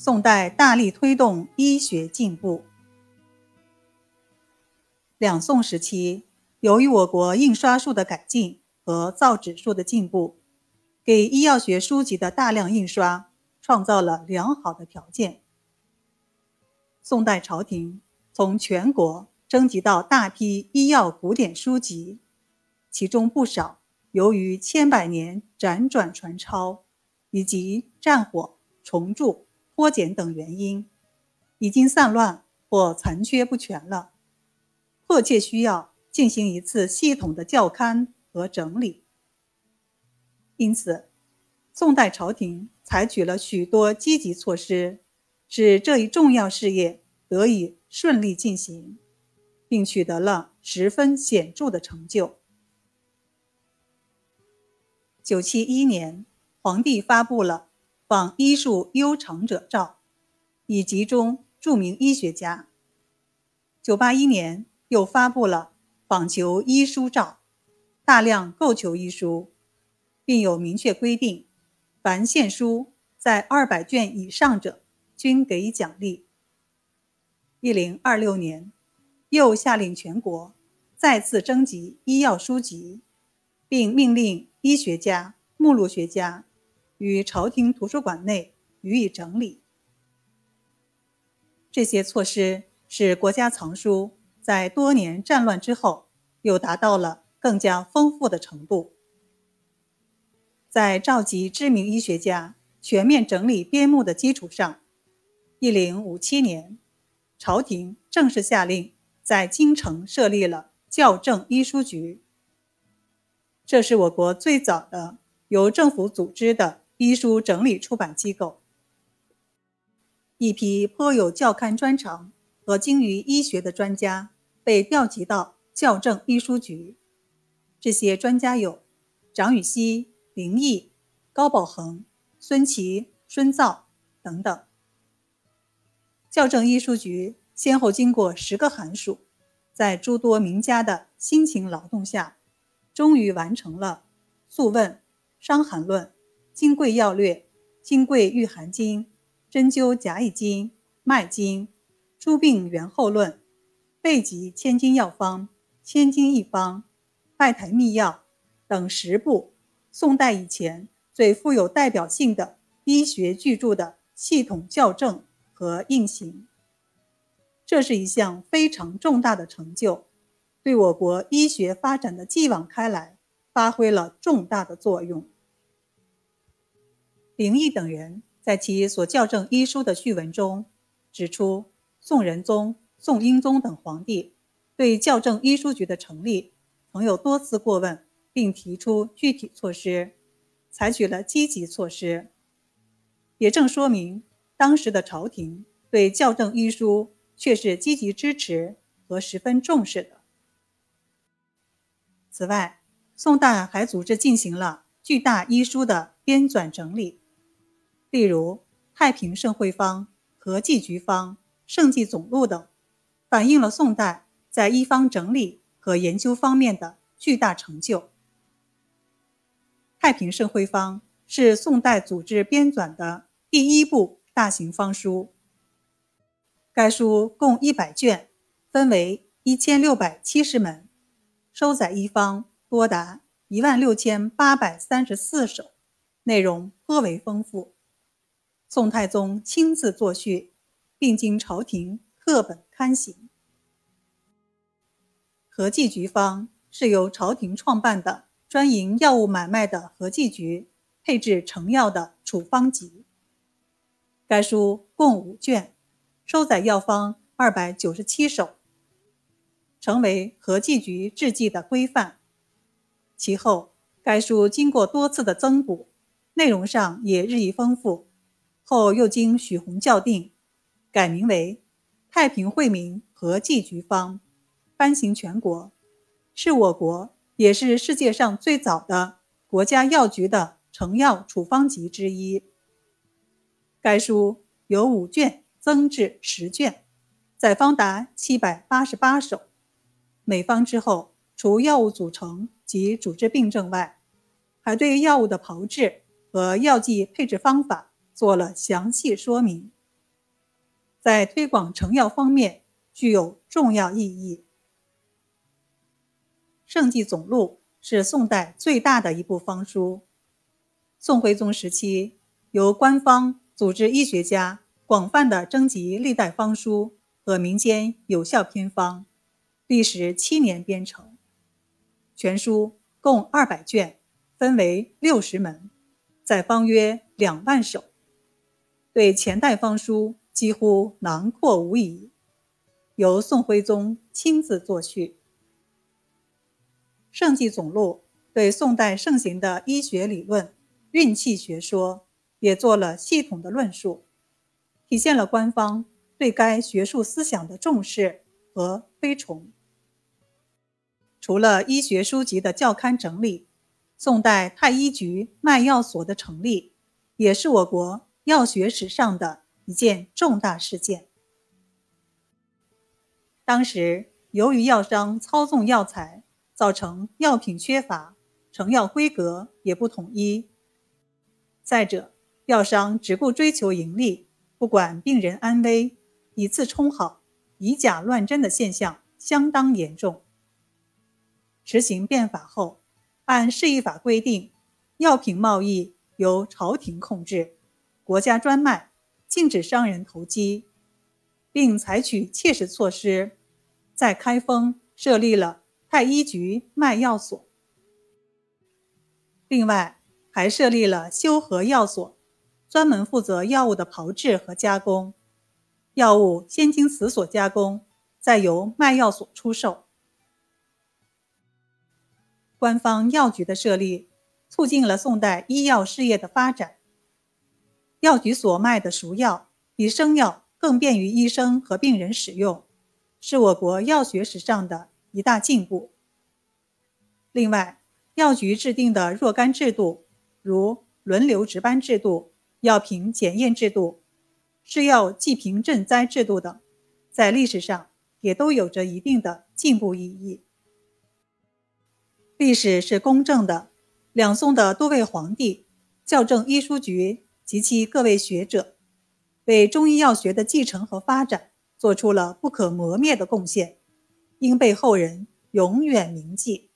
宋代大力推动医学进步。两宋时期，由于我国印刷术的改进和造纸术的进步，给医药学书籍的大量印刷创造了良好的条件。宋代朝廷从全国征集到大批医药古典书籍，其中不少由于千百年辗转传抄，以及战火、重铸、脱简等原因，已经散乱或残缺不全了，迫切需要进行一次系统的校勘和整理。因此，宋代朝廷采取了许多积极措施，使这一重要事业。得以顺利进行，并取得了十分显著的成就。九七一年，皇帝发布了《访医术优长者照》，以集中著名医学家。九八一年，又发布了《访求医书诏》，大量购求医书，并有明确规定，凡献书在二百卷以上者，均给予奖励。一零二六年，又下令全国再次征集医药书籍，并命令医学家、目录学家于朝廷图书馆内予以整理。这些措施使国家藏书在多年战乱之后又达到了更加丰富的程度。在召集知名医学家全面整理编目的基础上，一零五七年。朝廷正式下令在京城设立了校正医书局，这是我国最早的由政府组织的医书整理出版机构。一批颇有教刊专长和精于医学的专家被调集到校正医书局，这些专家有张禹锡、林毅、高宝恒、孙琦、孙造等等。校正医书局先后经过十个寒暑，在诸多名家的辛勤劳动下，终于完成了《素问》《伤寒论》《金匮要略》《金匮御寒经》《针灸甲乙经》《脉经》《诸病源候论》《备急千金药方》《千金一方》《拜台秘药》等十部宋代以前最富有代表性的医学巨著的系统校正。和印行，这是一项非常重大的成就，对我国医学发展的继往开来发挥了重大的作用。林毅等人在其所校正医书的序文中指出，宋仁宗、宋英宗等皇帝对校正医书局的成立曾有多次过问，并提出具体措施，采取了积极措施，也正说明。当时的朝廷对校正医书却是积极支持和十分重视的。此外，宋代还组织进行了巨大医书的编纂整理，例如《太平盛会方》《和剂局方》《圣剂总录》等，反映了宋代在医方整理和研究方面的巨大成就。《太平盛会方》是宋代组织编纂的第一部。大型方书，该书共一百卷，分为一千六百七十门，收载医方多达一万六千八百三十四首，内容颇为丰富。宋太宗亲自作序，并经朝廷刻本刊行。合剂局方是由朝廷创办的专营药物买卖的合剂局配置成药的处方集。该书共五卷，收载药方二百九十七首，成为合剂局制剂的规范。其后，该书经过多次的增补，内容上也日益丰富。后又经许宏校订，改名为《太平惠民合剂局方》，颁行全国，是我国也是世界上最早的国家药局的成药处方集之一。该书由五卷增至十卷，载方达七百八十八首。每方之后，除药物组成及主治病症外，还对药物的炮制和药剂配制方法做了详细说明。在推广成药方面具有重要意义。《圣济总录》是宋代最大的一部方书。宋徽宗时期，由官方组织医学家广泛的征集历代方书和民间有效偏方，历时七年编成。全书共二百卷，分为六十门，载方约两万首，对前代方书几乎囊括无遗，由宋徽宗亲自作序。《圣纪总录》对宋代盛行的医学理论。运气学说也做了系统的论述，体现了官方对该学术思想的重视和推崇。除了医学书籍的校刊整理，宋代太医局卖药所的成立，也是我国药学史上的一件重大事件。当时，由于药商操纵药材，造成药品缺乏，成药规格也不统一。再者，药商只顾追求盈利，不管病人安危，以次充好、以假乱真的现象相当严重。实行变法后，按市易法规定，药品贸易由朝廷控制，国家专卖，禁止商人投机，并采取切实措施，在开封设立了太医局卖药所。另外，还设立了修和药所，专门负责药物的炮制和加工。药物先经此所加工，再由卖药所出售。官方药局的设立，促进了宋代医药事业的发展。药局所卖的熟药比生药更便于医生和病人使用，是我国药学史上的一大进步。另外，药局制定的若干制度。如轮流值班制度、药品检验制度、制药济贫赈灾制度等，在历史上也都有着一定的进步意义。历史是公正的，两宋的多位皇帝、校正医书局及其各位学者，为中医药学的继承和发展做出了不可磨灭的贡献，应被后人永远铭记。